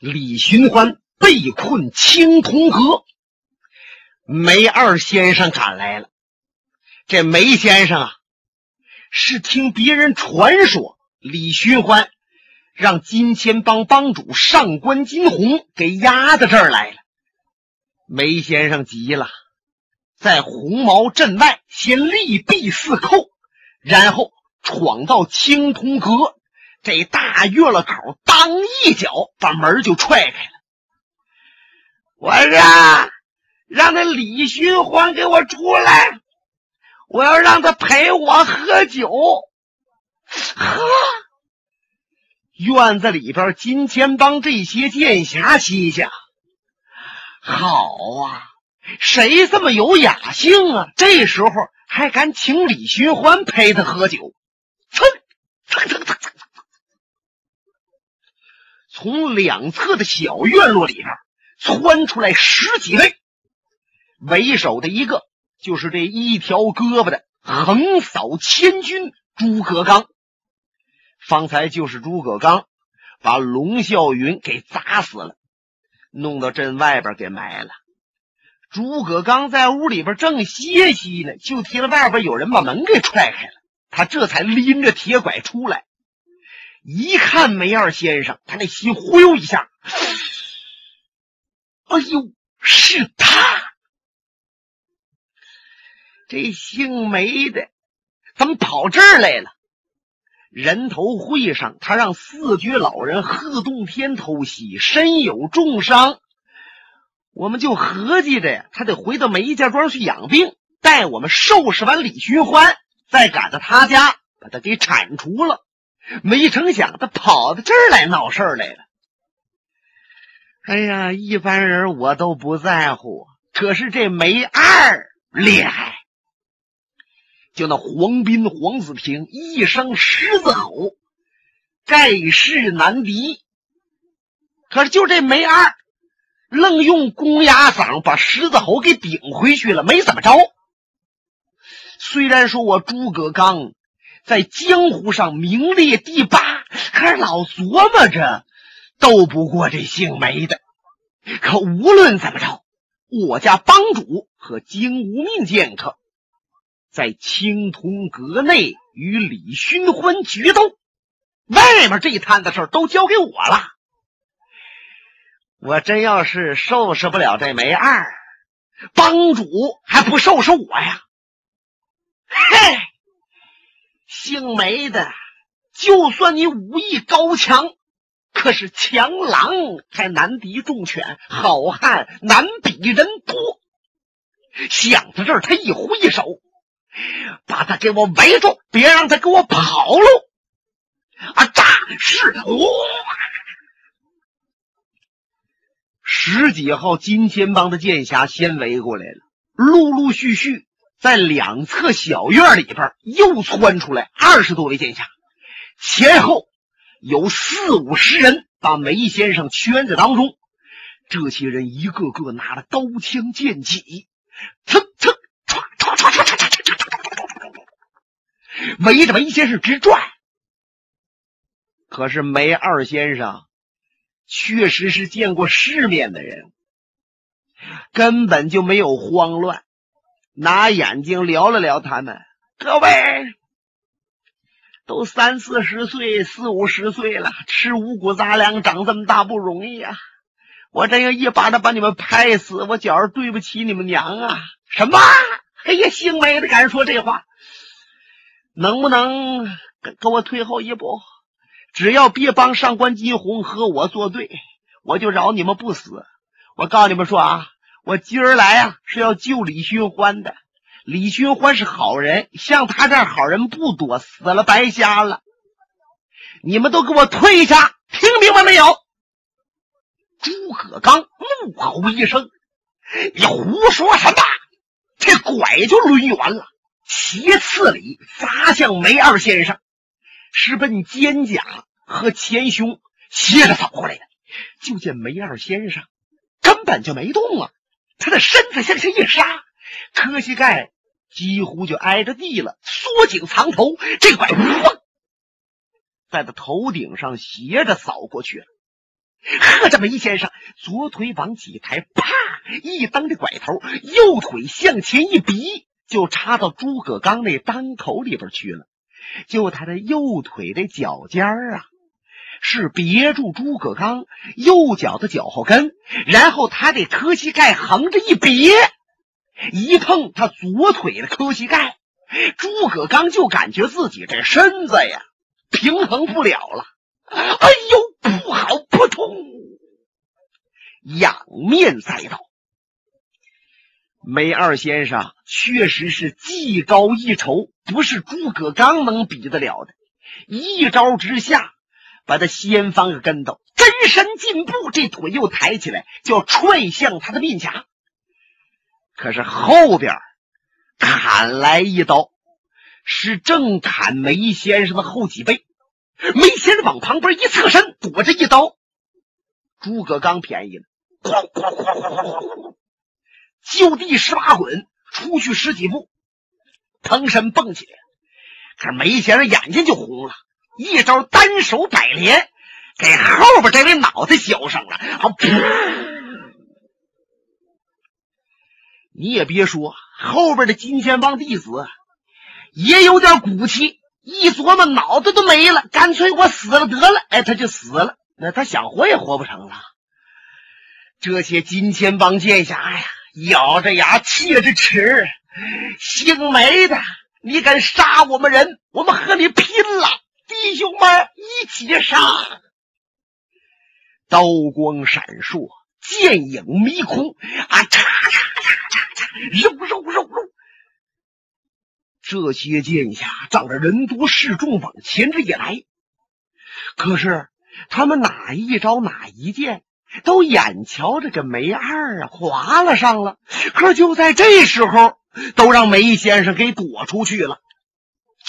李寻欢被困青铜阁，梅二先生赶来了。这梅先生啊，是听别人传说，李寻欢让金钱帮帮主上官金鸿给押到这儿来了。梅先生急了，在红毛镇外先立壁四扣，然后闯到青铜阁。这大月了口，当一脚把门就踹开了。我说：“让那李寻欢给我出来，我要让他陪我喝酒。”呵，院子里边金钱帮这些剑侠心想：“好啊，谁这么有雅兴啊？这时候还敢请李寻欢陪他喝酒？”噌噌噌噌噌。从两侧的小院落里边窜出来十几位，为首的一个就是这一条胳膊的横扫千军诸葛刚。方才就是诸葛刚把龙啸云给砸死了，弄到镇外边给埋了。诸葛刚在屋里边正歇息呢，就听外边有人把门给踹开了，他这才拎着铁拐出来。一看梅二先生，他那心忽悠一下，哎呦，是他！这姓梅的怎么跑这儿来了？人头会上，他让四绝老人贺洞天偷袭，身有重伤，我们就合计着呀，他得回到梅家庄去养病，待我们收拾完李寻欢，再赶到他家把他给铲除了。没成想，他跑到这儿来闹事儿来了。哎呀，一般人我都不在乎，可是这梅二厉害。就那黄斌、黄子平一声狮子吼，盖世难敌。可是就这梅二，愣用公鸭嗓把狮子吼给顶回去了，没怎么着。虽然说我诸葛刚。在江湖上名列第八，可是老琢磨着斗不过这姓梅的。可无论怎么着，我家帮主和金无命剑客在青铜阁内与李寻欢决斗，外面这一摊子事都交给我了。我真要是收拾不了这梅二，帮主还不收拾我呀？嘿！姓梅的，就算你武艺高强，可是强狼还难敌众犬，好汉难比人多。想到这儿，他一挥手，把他给我围住，别让他给我跑喽！啊，炸是哇！十几号金钱帮的剑侠先围过来了，陆陆续续。在两侧小院里边又窜出来二十多位剑侠，前后有四五十人把梅先生圈在当中。这些人一个个拿着刀枪剑戟，蹭蹭唰唰唰唰唰唰唰唰唰唰唰唰唰，围着梅先生直转。可是梅二先生确实是见过世面的人，根本就没有慌乱。拿眼睛撩了撩他们，各位都三四十岁、四五十岁了，吃五谷杂粮长这么大不容易啊！我真要一巴掌把你们拍死，我觉着对不起你们娘啊！什么？哎呀，姓梅的敢说这话？能不能跟跟我退后一步？只要别帮上官金鸿和我作对，我就饶你们不死。我告诉你们说啊！我今儿来啊，是要救李寻欢的。李寻欢是好人，像他这样好人不多，死了白瞎了。你们都给我退下！听明白没有？诸葛刚怒吼一声：“你胡说什么？”这拐就抡圆了，斜刺里砸向梅二先生，是奔肩胛和前胸斜着扫过来的。就见梅二先生根本就没动啊。他的身子向下一杀，磕膝盖几乎就挨着地了，缩颈藏头，这拐在他头顶上斜着扫过去了。呵，这梅先生左腿往起抬，啪一蹬这拐头，右腿向前一逼，就插到诸葛刚那裆口里边去了。就他的右腿的脚尖儿啊，是别住诸葛刚右脚的脚后跟，然后他的磕膝盖横着一别，一碰他左腿的磕膝盖，诸葛刚就感觉自己这身子呀平衡不了了。哎呦，不好，扑通，仰面栽倒。梅二先生确实是技高一筹，不是诸葛刚能比得了的。一招之下，把他先翻个跟头，真身进步，这腿又抬起来，就要踹向他的面颊。可是后边砍来一刀，是正砍梅先生的后脊背。梅先生往旁边一侧身，躲着一刀。诸葛刚便宜了，哐哐哐哐哐哐。就地十八滚，出去十几步，腾身蹦起来。可是梅先生眼睛就红了，一招单手摆连，给后边这位脑袋削上了。好，你也别说，后边的金钱帮弟子也有点骨气，一琢磨脑袋都没了，干脆我死了得了。哎，他就死了，那他想活也活不成了。这些金钱帮剑侠呀！咬着牙，切着齿，姓梅的，你敢杀我们人，我们和你拼了！弟兄们，一起杀！刀光闪烁，剑影迷空，啊，嚓嚓嚓嚓嚓，肉肉肉肉！这些剑侠仗着人多势众，往前这一来，可是他们哪一招哪一剑？都眼瞧着这梅二啊划了上了，可就在这时候，都让梅先生给躲出去了。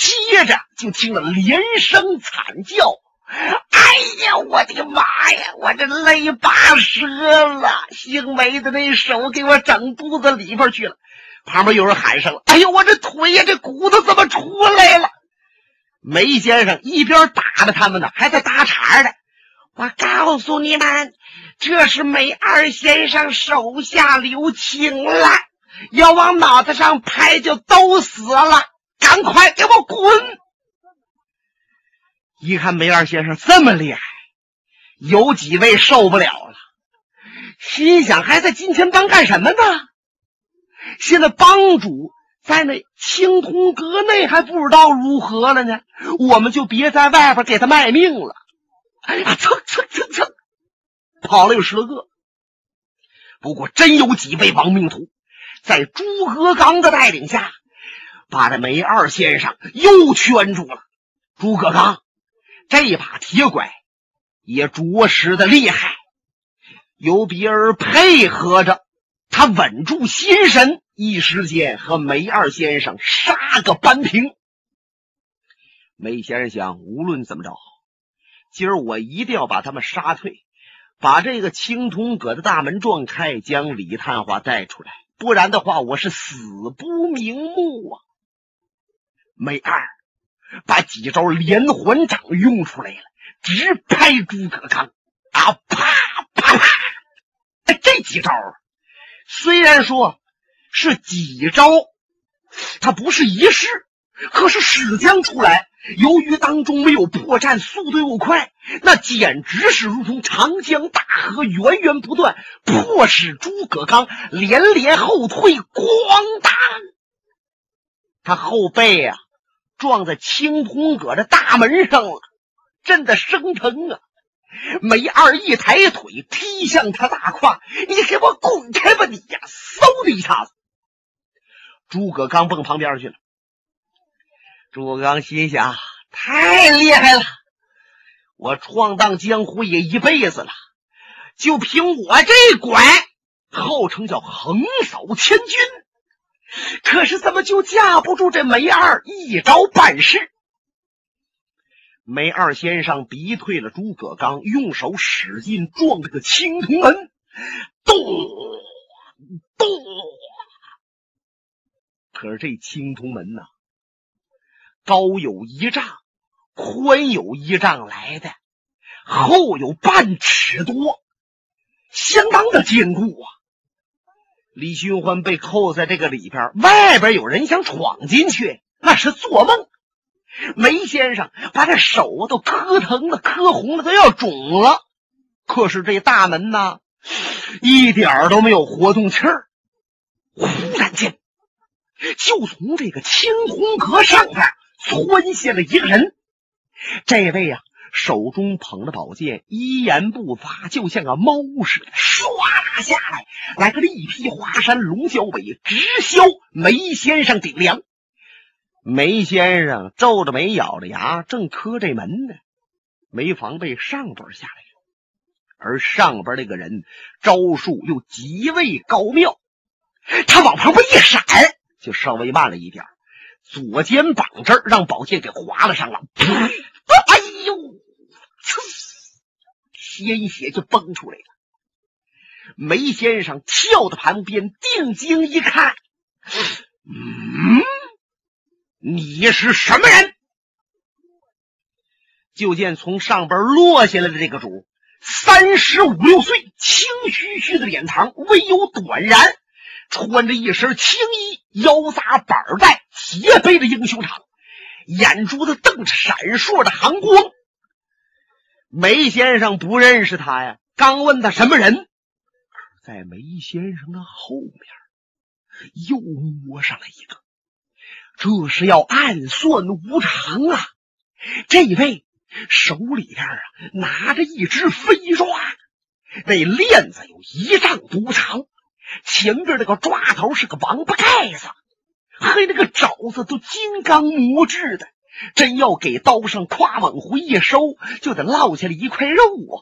接着就听了连声惨叫：“哎呀，我的妈呀！我这肋巴折了！姓梅的那手给我整肚子里边去了。”旁边有人喊上了：“哎呦，我这腿呀，这骨头怎么出来了？”梅先生一边打着他们呢，还在打岔的：“我告诉你们。”这是梅二先生手下留情了，要往脑袋上拍就都死了，赶快给我滚！一看梅二先生这么厉害，有几位受不了了，心想还在金钱帮干什么呢？现在帮主在那青铜阁内还不知道如何了呢，我们就别在外边给他卖命了。哎呀，蹭蹭蹭蹭！跑了有十来个，不过真有几位亡命徒，在朱葛刚的带领下，把这梅二先生又圈住了。诸葛刚这把铁拐也着实的厉害，有别人配合着，他稳住心神，一时间和梅二先生杀个扳平。梅先生想，无论怎么着，今儿我一定要把他们杀退。把这个青铜阁的大门撞开，将李探花带出来，不然的话，我是死不瞑目啊！梅二把几招连环掌用出来了，直拍诸葛刚啊！啪啪啪！哎，这几招虽然说是几招，他不是一式，可是使将出来。由于当中没有破绽，速度又快，那简直是如同长江大河源源不断，迫使诸葛刚连连后退。咣当，他后背呀撞在青铜阁的大门上了，震得生疼啊！梅二一抬腿踢向他大胯，你给我滚开吧你呀！嗖的一下子，诸葛刚蹦旁边去了。诸葛刚心想：太厉害了！我闯荡江湖也一辈子了，就凭我这拐，号称叫横扫千军。可是怎么就架不住这梅二一招半式？梅二先生逼退了诸葛刚，用手使劲撞这个青铜门，咚咚。可是这青铜门呐。高有一丈，宽有一丈来的，厚有半尺多，相当的坚固啊！李寻欢被扣在这个里边，外边有人想闯进去，那是做梦。梅先生把这手都磕疼了、磕红了，都要肿了。可是这大门呢，一点都没有活动气儿。忽然间，就从这个青红阁上边窜下了一个人。这位啊，手中捧着宝剑，一言不发，就像个猫似的，唰啦下来，来个力劈华山龙啸尾，直削梅先生顶梁。梅先生皱着眉，咬着牙，正磕这门呢，没防备上边下来了。而上边那个人招数又极为高妙，他往旁边一闪，就稍微慢了一点，左肩膀这儿让宝剑给划了上了。哎呦！鲜血就崩出来了。梅先生跳到旁边，定睛一看，嗯。你是什么人？就见从上边落下来的这个主，三十五六岁，青须须的脸庞，微有短髯，穿着一身青衣，腰扎板带，斜背着英雄长，眼珠子瞪着闪烁着寒光。梅先生不认识他呀，刚问他什么人，在梅先生的后面又摸上了一个。这是要暗算无常啊！这位手里边啊拿着一只飞抓，那链子有一丈多长，前边那个抓头是个王八盖子，嘿，那个爪子都金刚磨制的，真要给刀上夸往回一收，就得落下来一块肉啊！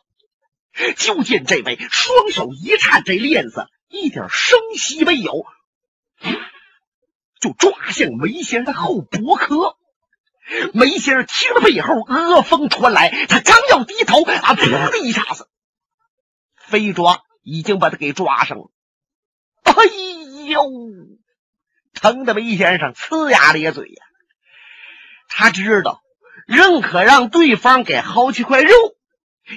就见这位双手一颤，这链子一点声息没有。就抓向梅先生的后脖壳，梅先生听了背后恶风传来，他刚要低头，啊，噗的一下子，飞抓已经把他给抓上了。哎呦，疼的梅先生呲牙咧嘴呀！他知道，认可让对方给薅起块肉，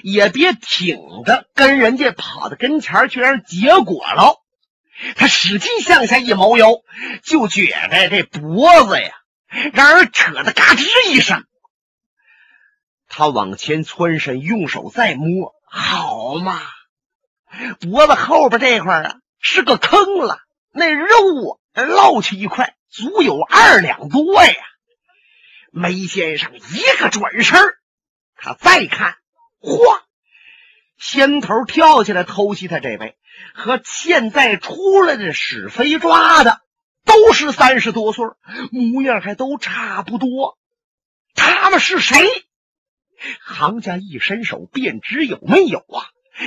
也别挺着跟人家跑到跟前去让结果了。他使劲向下一猫腰，就觉得这脖子呀，让人扯得嘎吱一声。他往前窜身，用手再摸，好嘛，脖子后边这块啊是个坑了，那肉啊落去一块，足有二两多呀。梅先生一个转身，他再看，嚯，先头跳起来偷袭他这位。和现在出来的史飞抓的都是三十多岁，模样还都差不多。他们是谁？行家一伸手便知有没有啊！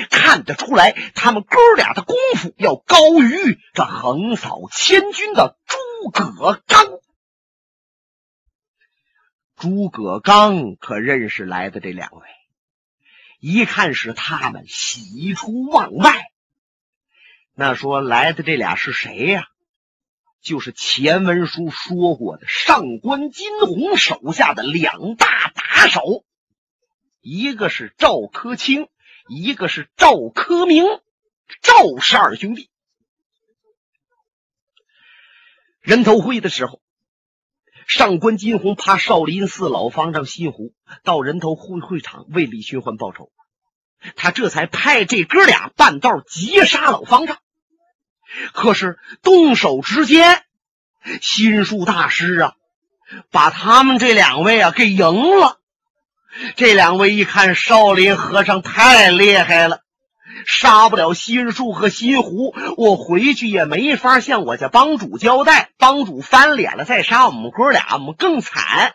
看得出来，他们哥俩的功夫要高于这横扫千军的诸葛刚。诸葛刚可认识来的这两位，一看是他们，喜出望外。那说来的这俩是谁呀？就是前文书说过的上官金鸿手下的两大打手，一个是赵科清，一个是赵科明，赵氏二兄弟。人头会的时候，上官金鸿怕少林寺老方丈心湖到人头会会场为李寻欢报仇，他这才派这哥俩半道截杀老方丈。可是动手之间，心术大师啊，把他们这两位啊给赢了。这两位一看少林和尚太厉害了，杀不了新树和新湖，我回去也没法向我家帮主交代。帮主翻脸了，再杀我们哥俩，我们更惨。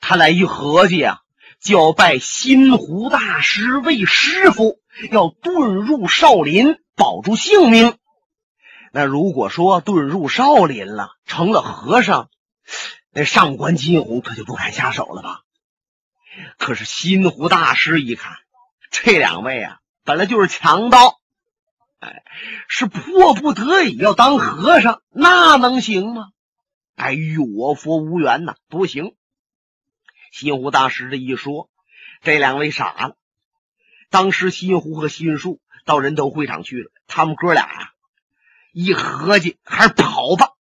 他来一合计啊，就要拜新湖大师为师傅，要遁入少林，保住性命。那如果说遁入少林了，成了和尚，那上官金鸿可就不敢下手了吧？可是新湖大师一看，这两位啊，本来就是强盗，哎，是迫不得已要当和尚，那能行吗？哎，与我佛无缘呐，不行。新湖大师这一说，这两位傻了，当时新湖和新树到人头会场去了，他们哥俩呀，一合计还是跑吧，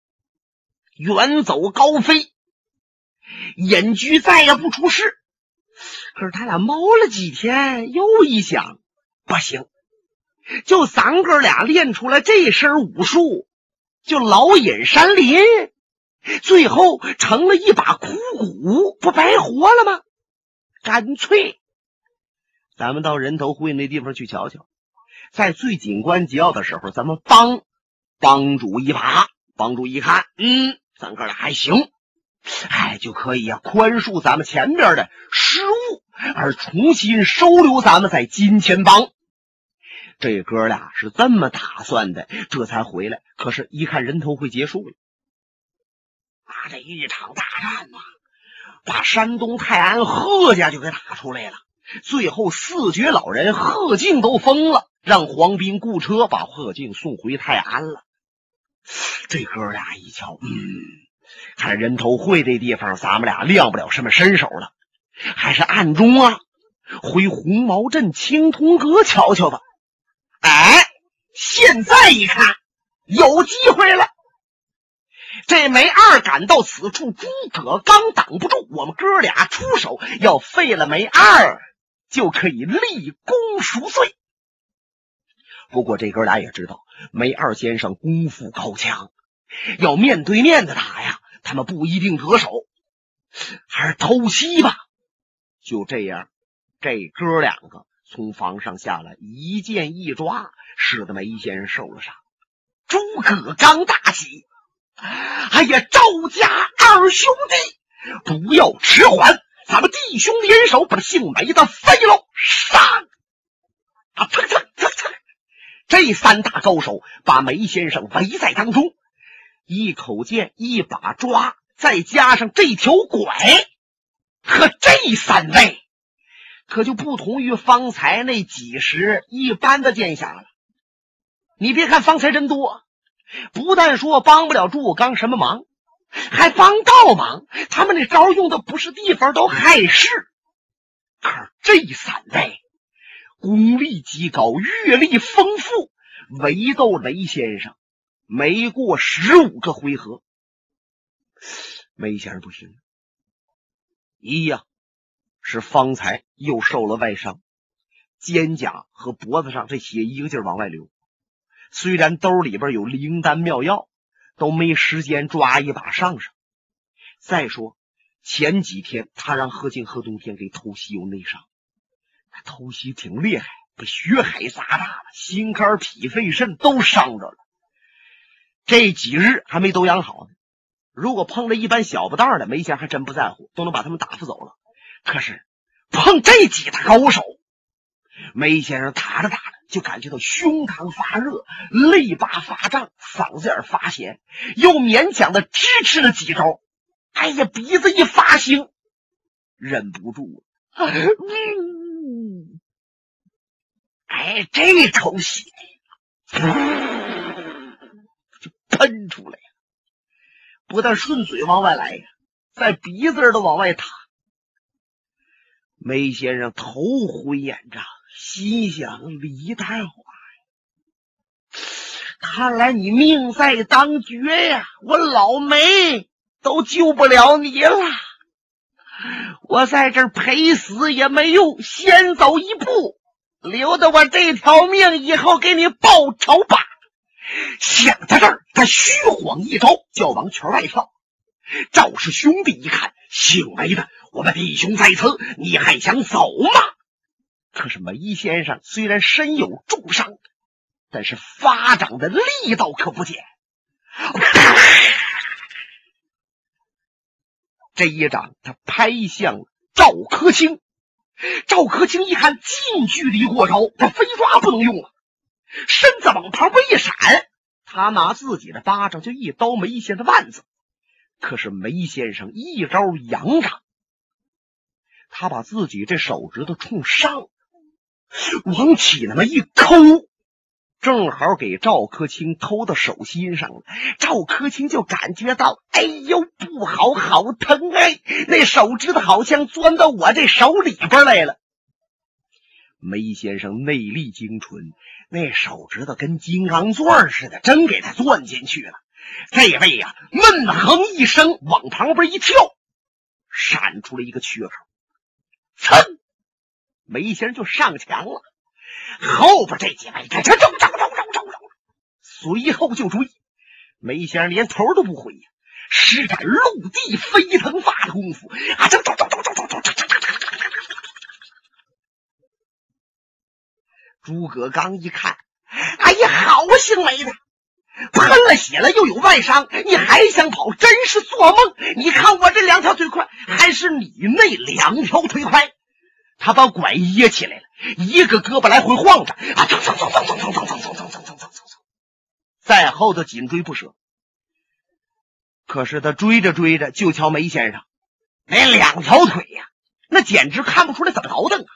远走高飞，隐居再也不出事。可是他俩猫了几天，又一想，不行，就咱哥俩练出来这身武术，就老隐山林，最后成了一把枯骨，不白活了吗？干脆，咱们到人头会那地方去瞧瞧，在最紧关节要的时候，咱们帮帮主一把。帮主一看，嗯，咱哥俩还行。哎，就可以呀，宽恕咱们前边的失误，而重新收留咱们在金钱帮。这哥俩是这么打算的，这才回来。可是，一看人头会结束了，啊，这一场大战呐，把山东泰安贺家就给打出来了。最后，四绝老人贺敬都疯了，让黄斌雇车把贺敬送回泰安了。这哥俩一瞧，嗯。看人头会这地方，咱们俩亮不了什么身手了，还是暗中啊，回红毛镇青铜阁瞧瞧吧。哎，现在一看有机会了。这梅二赶到此处，诸葛刚挡不住，我们哥俩出手，要废了梅二，就可以立功赎罪。不过这哥俩也知道，梅二先生功夫高强，要面对面的打呀。他们不一定得手，还是偷袭吧。就这样，这哥两个从房上下来，一剑一抓，使得梅先生受了伤。诸葛刚大喜：“哎呀，赵家二兄弟，不要迟缓，咱们弟兄联手，把这姓梅的废了！上！”啊，蹭蹭蹭蹭，这三大高手把梅先生围在当中。一口剑，一把抓，再加上这条拐，可这三位，可就不同于方才那几十一般的剑侠了。你别看方才人多，不但说帮不了朱刚什么忙，还帮倒忙。他们那招用的不是地方，都害事。可这三位功力极高，阅历丰富，围斗雷先生。没过十五个回合，梅先生不行。一呀，是方才又受了外伤，肩胛和脖子上这血一个劲儿往外流。虽然兜里边有灵丹妙药，都没时间抓一把上上。再说前几天他让贺敬、贺冬天给偷袭有内伤，他偷袭挺厉害，把血海砸大了，心肝脾肺肾都伤着了。这几日还没都养好呢。如果碰着一般小不当的，梅仙还真不在乎，都能把他们打发走了。可是碰这几大高手，梅先生打着打着就感觉到胸膛发热，肋巴发胀，嗓子眼发咸，又勉强的支持了几招。哎呀，鼻子一发腥，忍不住了。嗯，哎，这口血。喷出来呀，不但顺嘴往外来呀，在鼻子都往外淌。梅先生头昏眼胀，心想：李大华呀，看来你命在当绝呀！我老梅都救不了你了，我在这儿陪死也没用，先走一步，留着我这条命，以后给你报仇吧。想到这儿，他虚晃一招，就要往圈外跳。赵氏兄弟一看，姓梅的，我们弟兄在此，你还想走吗？可是梅先生虽然身有重伤，但是发掌的力道可不减。这一掌，他拍向赵克清。赵克清一看近距离过招，他飞抓不能用了。身子往旁边一闪，他拿自己的巴掌就一刀梅先生的腕子。可是梅先生一招扬掌，他把自己这手指头冲上，往起那么一抠，正好给赵克清抠到手心上了。赵克清就感觉到，哎呦，不好，好疼哎！那手指头好像钻到我这手里边来了。梅先生内力精纯，那手指头跟金刚钻似的，真给他钻进去了。这位呀，闷哼一声，往旁边一跳，闪出了一个缺口，噌，梅先生就上墙了。后边这几位，这这这这这这这随后就追。梅先生连头都不回呀，施展陆地飞腾法的功夫啊，这这这这这这这这这这。诸葛刚一看，哎呀，好姓梅的，喷了血了，又有外伤，你还想跑？真是做梦！你看我这两条腿快，还是你那两条腿快？他把拐掖起来了，一个胳膊来回晃着，啊，蹭蹭蹭蹭蹭蹭蹭蹭蹭蹭蹭蹭蹭蹭，在后头紧追不舍。可是他追着追着，就瞧梅先生那两条腿呀，那简直看不出来怎么倒腾啊！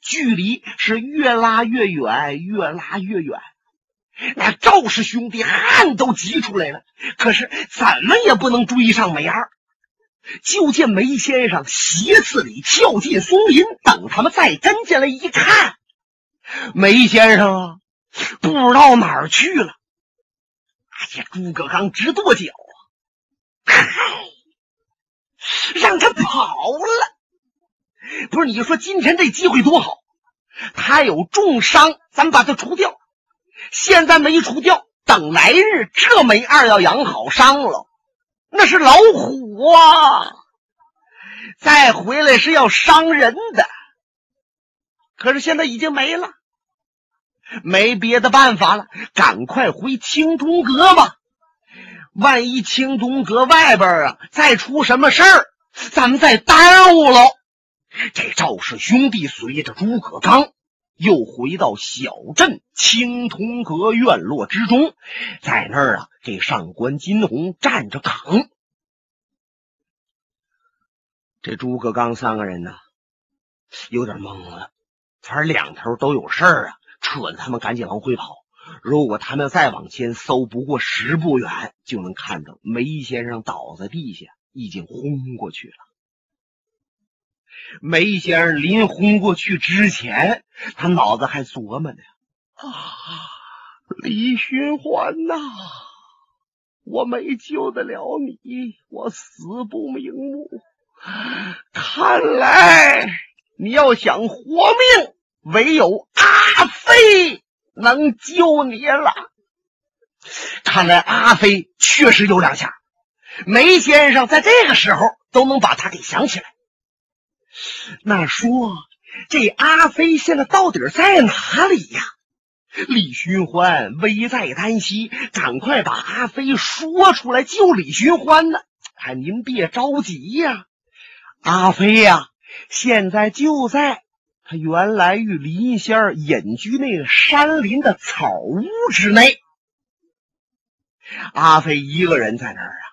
距离是越拉越远，越拉越远。那赵氏兄弟汗都急出来了，可是怎么也不能追上梅二。就见梅先生斜刺里跳进松林，等他们再跟进来一看，梅先生啊，不知道哪儿去了。哎呀，诸葛刚直跺脚啊！嗨，让他跑了。不是你说今天这机会多好，他有重伤，咱把他除掉。现在没除掉，等来日这梅二要养好伤了，那是老虎啊！再回来是要伤人的。可是现在已经没了，没别的办法了，赶快回青铜阁吧。万一青铜阁外边啊再出什么事儿，咱们再耽误了。这赵氏兄弟随着诸葛刚又回到小镇青铜阁院落之中，在那儿啊，给上官金鸿站着岗。这诸葛刚三个人呢，有点懵了，反正两头都有事儿啊，扯着他们赶紧往回跑。如果他们再往前搜，不过十步远就能看到梅先生倒在地下，已经昏过去了。梅先生临昏过去之前，他脑子还琢磨呢：“啊，李寻欢呐，我没救得了你，我死不瞑目。看来你要想活命，唯有阿飞能救你了。看来阿飞确实有两下，梅先生在这个时候都能把他给想起来。”那说这阿飞现在到底在哪里呀？李寻欢危在旦夕，赶快把阿飞说出来救李寻欢呢！哎，您别着急呀，阿飞呀，现在就在他原来与林仙儿隐居那个山林的草屋之内。阿飞一个人在那儿啊，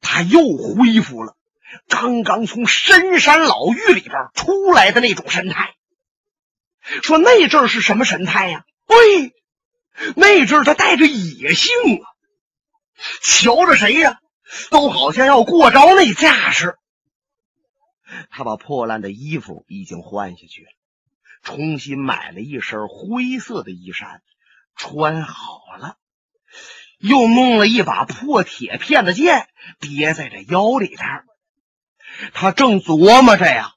他又恢复了。刚刚从深山老峪里边出来的那种神态，说那阵是什么神态呀？喂，那阵他带着野性啊，瞧着谁呀，都好像要过招那架势。他把破烂的衣服已经换下去了，重新买了一身灰色的衣衫，穿好了，又弄了一把破铁片子剑，别在这腰里边。他正琢磨着呀，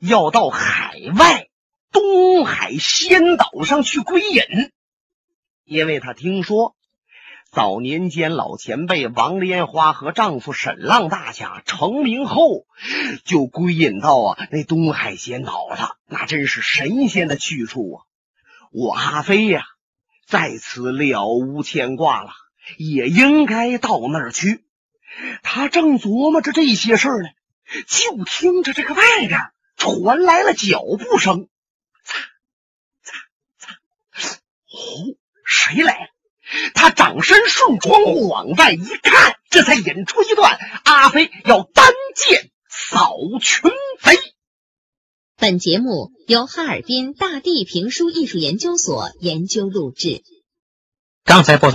要到海外东海仙岛上去归隐，因为他听说早年间老前辈王莲花和丈夫沈浪大侠成名后，就归隐到啊那东海仙岛了，那真是神仙的去处啊！我阿飞呀，在此了无牵挂了，也应该到那儿去。他正琢磨着这些事儿呢。就听着这个外边传来了脚步声，擦擦擦！哦，谁来了？他掌身顺窗户往外一看，这才引出一段阿飞要单剑扫群贼。本节目由哈尔滨大地评书艺术研究所研究录制。刚才播。